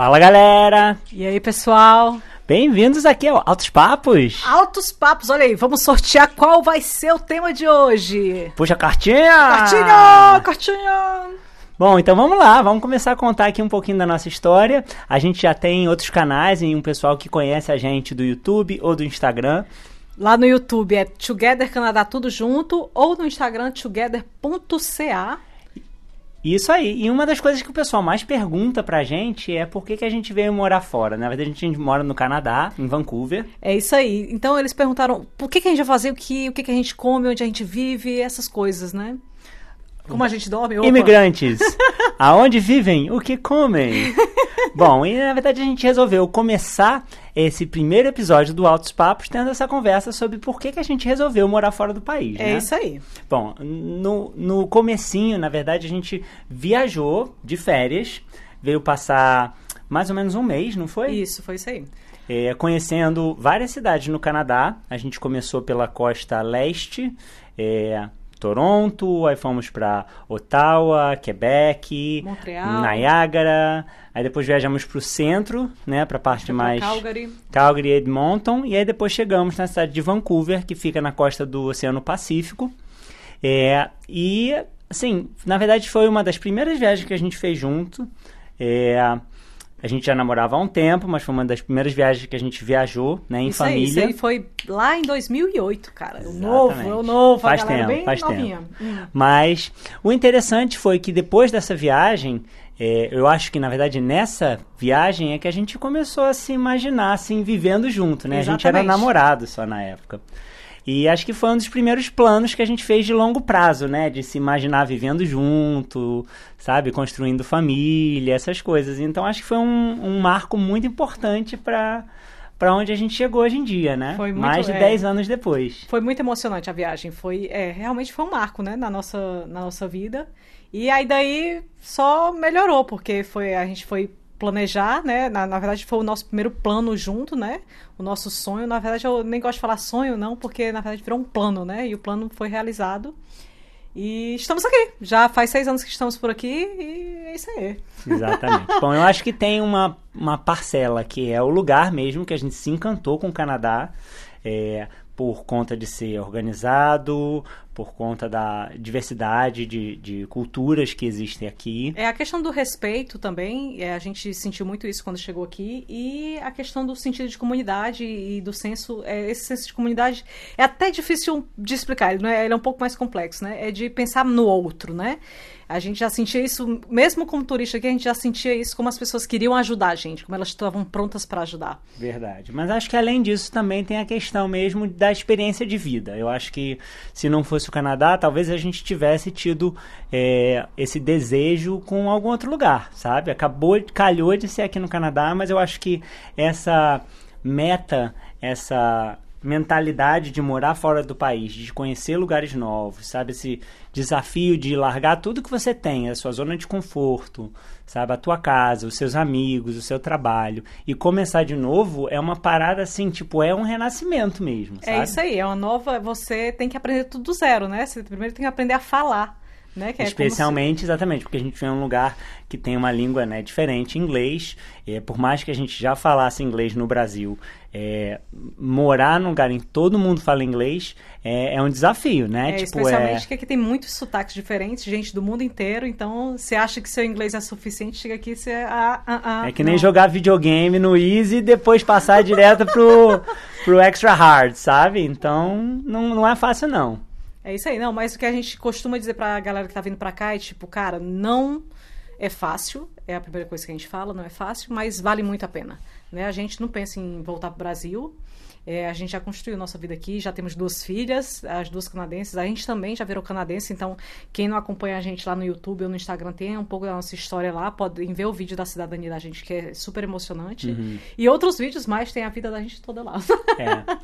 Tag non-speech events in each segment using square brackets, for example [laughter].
Fala galera! E aí pessoal? Bem-vindos aqui ao Altos Papos! Altos Papos, olha aí, vamos sortear qual vai ser o tema de hoje. Puxa a cartinha! Cartinha! Cartinha! Bom, então vamos lá, vamos começar a contar aqui um pouquinho da nossa história. A gente já tem outros canais e um pessoal que conhece a gente do YouTube ou do Instagram. Lá no YouTube é Together Canadá tudo junto ou no Instagram together.ca. Isso aí. E uma das coisas que o pessoal mais pergunta pra gente é por que, que a gente veio morar fora. Na verdade, a gente mora no Canadá, em Vancouver. É isso aí. Então eles perguntaram por que, que a gente vai fazer o que, o que, que a gente come, onde a gente vive, essas coisas, né? Como a gente dorme? Opa. Imigrantes, [laughs] aonde vivem? O que comem? [laughs] Bom, e na verdade a gente resolveu começar esse primeiro episódio do Altos Papos tendo essa conversa sobre por que, que a gente resolveu morar fora do país. É né? isso aí. Bom, no, no comecinho, na verdade, a gente viajou de férias, veio passar mais ou menos um mês, não foi? Isso, foi isso aí. É, conhecendo várias cidades no Canadá. A gente começou pela costa leste, é, Toronto, aí fomos para Ottawa, Quebec, Montreal. Niagara, aí depois viajamos para o centro, né, para a parte mais Calgary. Calgary Edmonton, e aí depois chegamos na cidade de Vancouver, que fica na costa do Oceano Pacífico. É, e, assim, na verdade foi uma das primeiras viagens que a gente fez junto. É, a gente já namorava há um tempo, mas foi uma das primeiras viagens que a gente viajou, né, em isso aí, família. isso aí foi lá em 2008, cara. O Exatamente. novo, o novo, Faz tempo, bem faz novinha. tempo. Hum. Mas o interessante foi que depois dessa viagem, é, eu acho que na verdade nessa viagem é que a gente começou a se imaginar assim vivendo junto, né? A gente era Exatamente. namorado só na época. E acho que foi um dos primeiros planos que a gente fez de longo prazo, né? De se imaginar vivendo junto, sabe? Construindo família, essas coisas. Então acho que foi um, um marco muito importante para para onde a gente chegou hoje em dia, né? Foi muito- Mais de é. 10 anos depois. Foi muito emocionante a viagem. Foi, é, realmente foi um marco, né, na nossa, na nossa vida. E aí daí só melhorou, porque foi, a gente foi planejar, né? Na, na verdade foi o nosso primeiro plano junto, né? O nosso sonho. Na verdade eu nem gosto de falar sonho, não, porque na verdade virou um plano, né? E o plano foi realizado. E estamos aqui. Já faz seis anos que estamos por aqui e é isso aí. Exatamente. Bom, eu acho que tem uma, uma parcela que é o lugar mesmo que a gente se encantou com o Canadá. é, por conta de ser organizado, por conta da diversidade de, de culturas que existem aqui. É a questão do respeito também, é, a gente sentiu muito isso quando chegou aqui, e a questão do sentido de comunidade e do senso, é, esse senso de comunidade é até difícil de explicar, ele, é, ele é um pouco mais complexo, né? É de pensar no outro, né? A gente já sentia isso, mesmo como turista aqui, a gente já sentia isso como as pessoas queriam ajudar a gente, como elas estavam prontas para ajudar. Verdade. Mas acho que além disso também tem a questão mesmo da experiência de vida. Eu acho que se não fosse o Canadá, talvez a gente tivesse tido é, esse desejo com algum outro lugar, sabe? Acabou, calhou de ser aqui no Canadá, mas eu acho que essa meta, essa mentalidade de morar fora do país, de conhecer lugares novos, sabe? Esse desafio de largar tudo que você tem, a sua zona de conforto, sabe? A tua casa, os seus amigos, o seu trabalho e começar de novo é uma parada assim, tipo, é um renascimento mesmo, sabe? É isso aí, é uma nova. Você tem que aprender tudo do zero, né? Você primeiro tem que aprender a falar. Né? É como se- Especialmente, exatamente, porque a gente vem em um lugar que tem uma língua né, diferente, inglês. É, por mais que a gente já falasse inglês no Brasil, é, morar num lugar em que todo mundo fala inglês é, é um desafio, né? É, tipo, especialmente é... que aqui tem muitos sotaques diferentes, gente do mundo inteiro, então você acha que seu inglês é suficiente, chega aqui e você. Ah, ah, ah, É que nem não. jogar videogame no Easy e depois passar direto pro, pro Extra Hard, sabe? Então, não, não é fácil, não. É isso aí, não, mas o que a gente costuma dizer pra galera que tá vindo pra cá é tipo, cara, não é fácil, é a primeira coisa que a gente fala, não é fácil, mas vale muito a pena. Né? A gente não pensa em voltar pro Brasil. É, a gente já construiu nossa vida aqui, já temos duas filhas, as duas canadenses. A gente também já virou canadense, então quem não acompanha a gente lá no YouTube ou no Instagram tem um pouco da nossa história lá. Podem ver o vídeo da cidadania da gente, que é super emocionante. E outros vídeos mais, tem a vida da gente toda lá. É.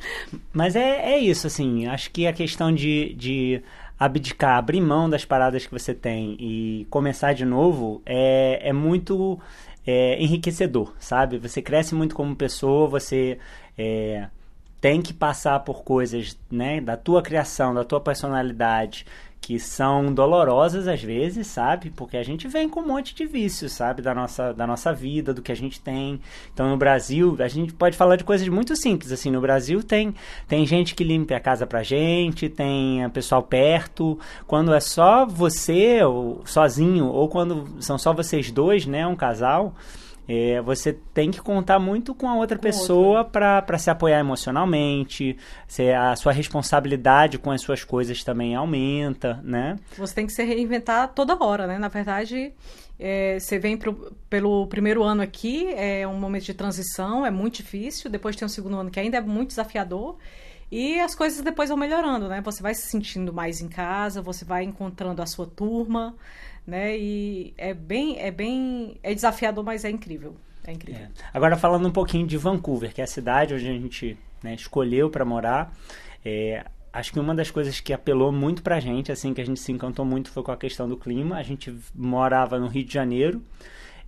Mas é, é isso, assim. Acho que a questão de, de abdicar, abrir mão das paradas que você tem e começar de novo é, é muito é, enriquecedor, sabe? Você cresce muito como pessoa, você é, tem que passar por coisas né, da tua criação, da tua personalidade que são dolorosas às vezes, sabe? Porque a gente vem com um monte de vícios, sabe? Da nossa, da nossa vida, do que a gente tem. Então, no Brasil, a gente pode falar de coisas muito simples. Assim, no Brasil tem, tem gente que limpa a casa pra gente, tem pessoal perto. Quando é só você, ou sozinho, ou quando são só vocês dois, né? Um casal é, você tem que contar muito com a outra com pessoa para se apoiar emocionalmente, se a sua responsabilidade com as suas coisas também aumenta, né? Você tem que se reinventar toda hora, né? Na verdade, é, você vem pro, pelo primeiro ano aqui, é um momento de transição, é muito difícil. Depois tem o segundo ano que ainda é muito desafiador. E as coisas depois vão melhorando, né? Você vai se sentindo mais em casa, você vai encontrando a sua turma né? E é bem, é bem, é desafiador, mas é incrível. É incrível. É. Agora falando um pouquinho de Vancouver, que é a cidade onde a gente né, escolheu para morar, é, acho que uma das coisas que apelou muito pra gente, assim, que a gente se encantou muito foi com a questão do clima. A gente morava no Rio de Janeiro,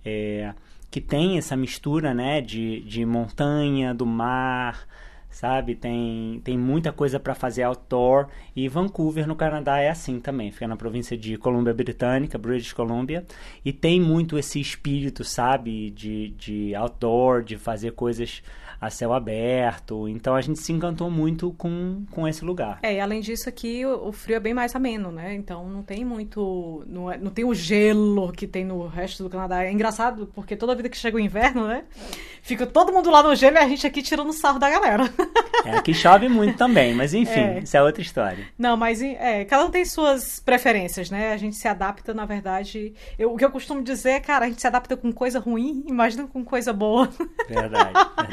é, que tem essa mistura, né, de, de montanha, do mar, sabe? Tem, tem muita coisa para fazer outdoor. E Vancouver, no Canadá, é assim também. Fica na província de Colômbia Britânica, British Columbia. E tem muito esse espírito, sabe? De, de outdoor, de fazer coisas a céu aberto. Então a gente se encantou muito com, com esse lugar. É, e além disso aqui o, o frio é bem mais ameno, né? Então não tem muito. Não, é, não tem o gelo que tem no resto do Canadá. É engraçado, porque toda vida que chega o inverno, né? Fica todo mundo lá no gelo e a gente aqui tirando sarro da galera. [laughs] É, aqui chove muito também, mas enfim, é. isso é outra história. Não, mas é, cada um tem suas preferências, né? A gente se adapta, na verdade. Eu, o que eu costumo dizer é, cara, a gente se adapta com coisa ruim, imagina com coisa boa. Verdade, verdade.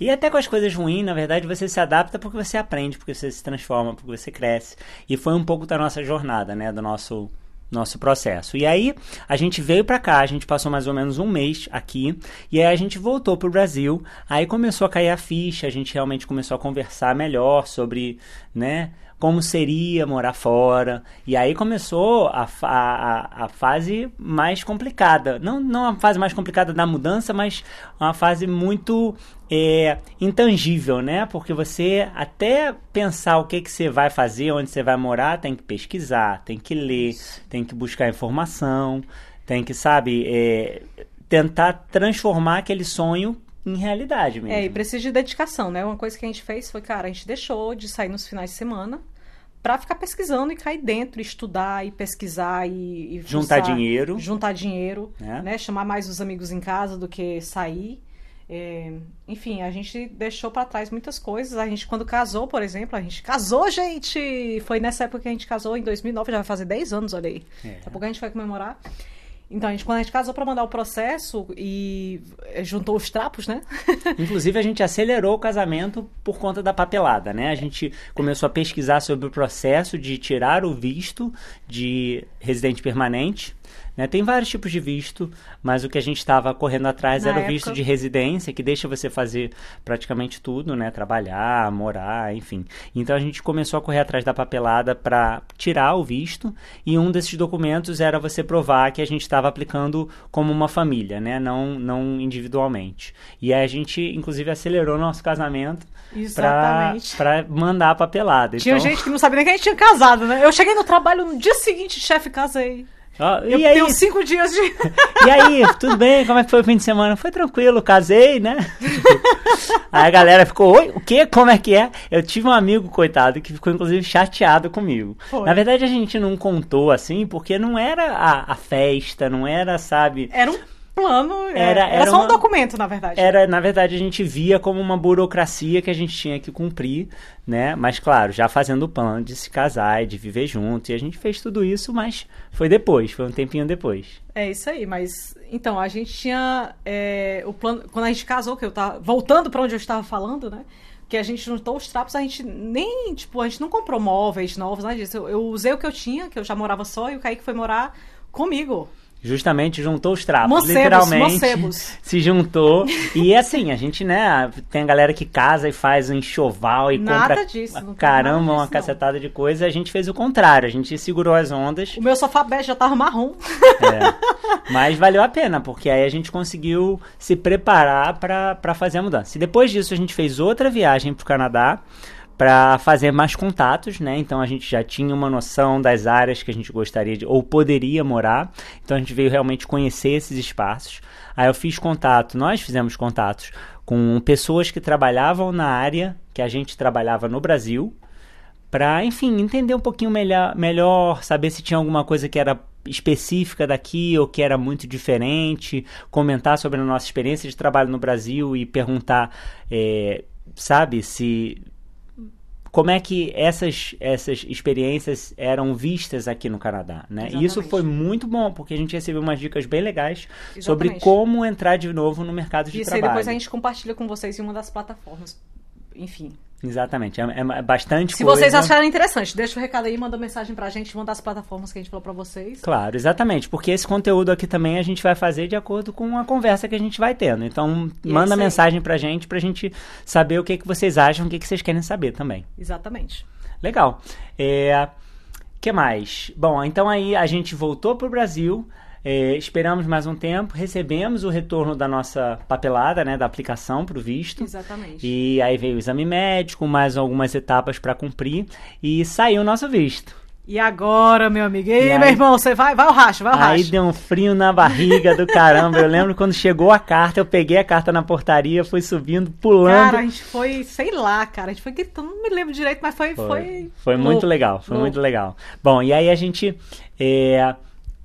E até com as coisas ruins, na verdade, você se adapta porque você aprende, porque você se transforma, porque você cresce. E foi um pouco da nossa jornada, né? Do nosso nosso processo. E aí a gente veio para cá, a gente passou mais ou menos um mês aqui e aí a gente voltou pro Brasil. Aí começou a cair a ficha, a gente realmente começou a conversar melhor sobre, né, como seria morar fora. E aí começou a, a, a fase mais complicada. Não, não a fase mais complicada da mudança, mas uma fase muito é, intangível, né? Porque você até pensar o que, que você vai fazer, onde você vai morar, tem que pesquisar, tem que ler, tem que buscar informação, tem que, sabe, é, tentar transformar aquele sonho em realidade mesmo. É, e precisa de dedicação, né? Uma coisa que a gente fez foi, cara, a gente deixou de sair nos finais de semana para ficar pesquisando e cair dentro, estudar e pesquisar e, e juntar dinheiro, juntar dinheiro, é. né? Chamar mais os amigos em casa do que sair. É, enfim, a gente deixou para trás muitas coisas. A gente, quando casou, por exemplo, a gente casou, gente! Foi nessa época que a gente casou, em 2009, já vai fazer 10 anos, olha aí. É. Daqui a pouco a gente vai comemorar. Então, a gente, quando a gente casou para mandar o processo e eh, juntou os trapos, né? [laughs] Inclusive, a gente acelerou o casamento por conta da papelada, né? A gente começou a pesquisar sobre o processo de tirar o visto de residente permanente né? Tem vários tipos de visto, mas o que a gente estava correndo atrás Na era época... o visto de residência, que deixa você fazer praticamente tudo, né? Trabalhar, morar, enfim. Então a gente começou a correr atrás da papelada para tirar o visto, e um desses documentos era você provar que a gente estava aplicando como uma família, né? Não, não individualmente. E aí a gente, inclusive, acelerou nosso casamento para mandar a papelada. Tinha então... gente que não sabia nem que a gente tinha casado, né? Eu cheguei no trabalho no dia seguinte, chefe, casei. Ah, eu e aí? tenho cinco dias de. [laughs] E aí, tudo bem? Como é que foi o fim de semana? Foi tranquilo, casei, né? [laughs] aí a galera ficou, oi, o quê? Como é que é? Eu tive um amigo, coitado, que ficou inclusive chateado comigo. Foi. Na verdade, a gente não contou assim, porque não era a, a festa, não era, sabe. Era um plano. É, era, era, era só uma, um documento, na verdade. Era, na verdade, a gente via como uma burocracia que a gente tinha que cumprir, né? Mas, claro, já fazendo o plano de se casar e de viver junto. E a gente fez tudo isso, mas foi depois, foi um tempinho depois. É isso aí, mas então, a gente tinha é, o plano. Quando a gente casou, que eu tava. Voltando para onde eu estava falando, né? que a gente juntou os trapos, a gente nem, tipo, a gente não comprou móveis novos, nada disso. Eu, eu usei o que eu tinha, que eu já morava só, e o Kaique foi morar comigo justamente juntou os trapos, mocebos, literalmente mocebos. [laughs] se juntou. e assim, a gente, né, tem a galera que casa e faz um enxoval e nada compra disso, caramba, uma cacetada de coisa, a gente fez o contrário, a gente segurou as ondas. O meu sofá bege já tava marrom. É. Mas valeu a pena, porque aí a gente conseguiu se preparar para fazer a mudança. E depois disso a gente fez outra viagem pro Canadá para fazer mais contatos, né? Então a gente já tinha uma noção das áreas que a gente gostaria de ou poderia morar. Então a gente veio realmente conhecer esses espaços. Aí eu fiz contato, nós fizemos contatos com pessoas que trabalhavam na área que a gente trabalhava no Brasil, para, enfim, entender um pouquinho melhor, melhor, saber se tinha alguma coisa que era específica daqui ou que era muito diferente, comentar sobre a nossa experiência de trabalho no Brasil e perguntar, é, sabe, se como é que essas, essas experiências eram vistas aqui no Canadá, né? E isso foi muito bom, porque a gente recebeu umas dicas bem legais Exatamente. sobre como entrar de novo no mercado de isso, trabalho. E depois a gente compartilha com vocês em uma das plataformas. Enfim, Exatamente, é, é bastante Se coisa. vocês acharem interessante, deixa o recado aí, manda mensagem pra gente, manda as plataformas que a gente falou pra vocês. Claro, exatamente, porque esse conteúdo aqui também a gente vai fazer de acordo com a conversa que a gente vai tendo. Então, e é manda é mensagem pra gente, pra gente saber o que, que vocês acham, o que, que vocês querem saber também. Exatamente. Legal. É, que mais? Bom, então aí a gente voltou pro Brasil, é, esperamos mais um tempo, recebemos o retorno da nossa papelada, né, da aplicação para o visto. Exatamente. E aí veio o exame médico, mais algumas etapas para cumprir e saiu o nosso visto. E agora, meu amigo? E, e aí, meu irmão, você vai, vai ao racha, vai ao racha. Aí deu um frio na barriga do caramba. Eu lembro quando chegou a carta, eu peguei a carta na portaria, fui subindo, pulando. Cara, a gente foi, sei lá, cara, a gente foi gritando, não me lembro direito, mas foi. Foi, foi, foi muito legal, foi louco. muito legal. Bom, e aí a gente. É,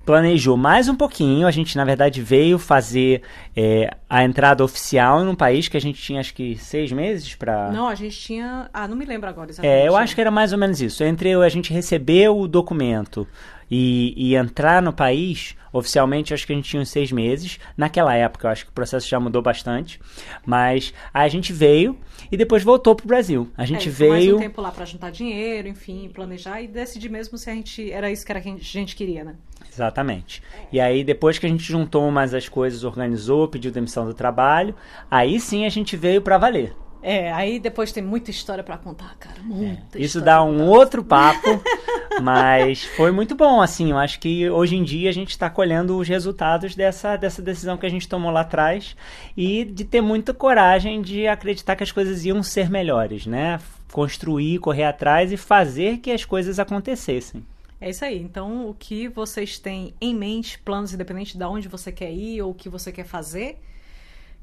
planejou mais um pouquinho. A gente, na verdade, veio fazer é, a entrada oficial num país que a gente tinha, acho que, seis meses para. Não, a gente tinha. Ah, não me lembro agora exatamente. É, eu acho que era mais ou menos isso. Entre a gente receber o documento e, e entrar no país, oficialmente, acho que a gente tinha uns seis meses. Naquela época, eu acho que o processo já mudou bastante. Mas aí a gente veio e depois voltou pro Brasil. A gente é, veio. Mais um tempo lá para juntar dinheiro, enfim, planejar e decidir mesmo se a gente. Era isso que a gente queria, né? Exatamente. E aí, depois que a gente juntou mais as coisas, organizou, pediu demissão do trabalho, aí sim a gente veio para valer. É, aí depois tem muita história para contar, cara. Muita é, Isso dá um outro papo, [laughs] mas foi muito bom, assim. Eu acho que hoje em dia a gente está colhendo os resultados dessa, dessa decisão que a gente tomou lá atrás e de ter muita coragem de acreditar que as coisas iam ser melhores, né? Construir, correr atrás e fazer que as coisas acontecessem. É isso aí. Então, o que vocês têm em mente, planos independente de onde você quer ir ou o que você quer fazer,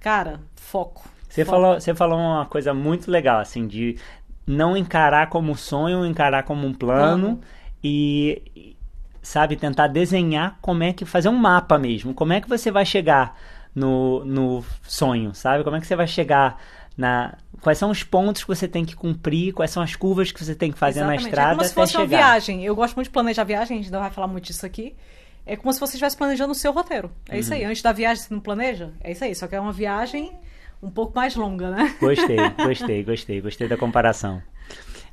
cara, foco. Você falou, você falou uma coisa muito legal, assim, de não encarar como sonho, encarar como um plano e, sabe, tentar desenhar como é que fazer um mapa mesmo. Como é que você vai chegar no, no sonho, sabe? Como é que você vai chegar na quais são os pontos que você tem que cumprir, quais são as curvas que você tem que fazer Exatamente. na estrada é como se fosse chegar. uma viagem. Eu gosto muito de planejar viagem, a gente não vai falar muito disso aqui. É como se você estivesse planejando o seu roteiro. É uhum. isso aí. Antes da viagem você não planeja? É isso aí. Só que é uma viagem um pouco mais longa, né? Gostei, [laughs] gostei, gostei, gostei da comparação.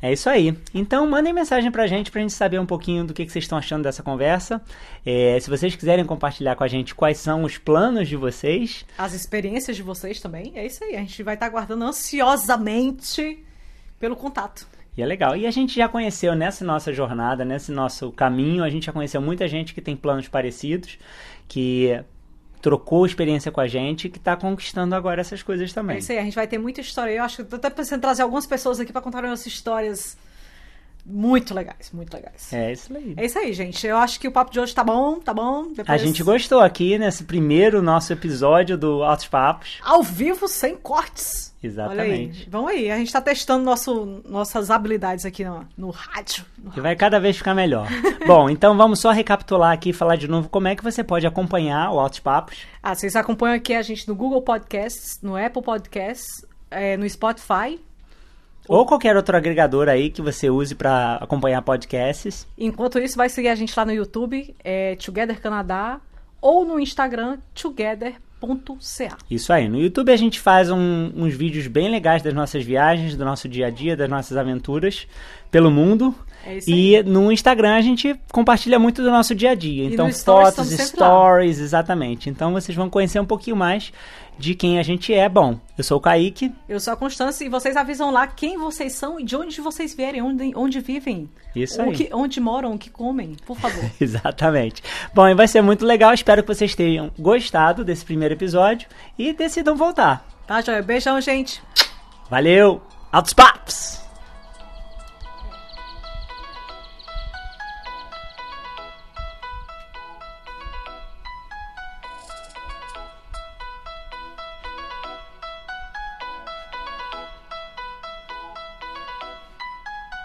É isso aí. Então, mandem mensagem pra gente, pra gente saber um pouquinho do que, que vocês estão achando dessa conversa. É, se vocês quiserem compartilhar com a gente quais são os planos de vocês. As experiências de vocês também. É isso aí. A gente vai estar tá aguardando ansiosamente pelo contato. E é legal. E a gente já conheceu nessa nossa jornada, nesse nosso caminho, a gente já conheceu muita gente que tem planos parecidos, que trocou experiência com a gente que está conquistando agora essas coisas também. É isso aí, a gente vai ter muita história. Eu acho que estou até pensando em trazer algumas pessoas aqui para contar essas histórias muito legais, muito legais. É isso aí. É isso aí, gente. Eu acho que o papo de hoje tá bom, tá bom. Depois... A gente gostou aqui nesse primeiro nosso episódio do Altos Papos. Ao vivo, sem cortes. Exatamente. Aí. Vamos aí, a gente tá testando nosso, nossas habilidades aqui no, no rádio. No que vai cada vez ficar melhor. [laughs] bom, então vamos só recapitular aqui e falar de novo como é que você pode acompanhar o Altos Papos. Ah, vocês acompanham aqui a gente no Google Podcasts, no Apple Podcasts, é, no Spotify, ou qualquer outro agregador aí que você use para acompanhar podcasts. Enquanto isso, vai seguir a gente lá no YouTube, é Together Canadá, ou no Instagram, together.ca. Isso aí. No YouTube a gente faz um, uns vídeos bem legais das nossas viagens, do nosso dia a dia, das nossas aventuras pelo mundo. É isso aí. E no Instagram a gente compartilha muito do nosso dia a dia. Então, fotos, stories, exatamente. Então vocês vão conhecer um pouquinho mais de quem a gente é. Bom, eu sou o Kaique. Eu sou a Constância e vocês avisam lá quem vocês são e de onde vocês vierem, onde, onde vivem. Isso aí. Que, onde moram, o que comem, por favor. [laughs] Exatamente. Bom, e vai ser muito legal. Espero que vocês tenham gostado desse primeiro episódio e decidam voltar. Tá, joia? Beijão, gente. Valeu. Altos papos!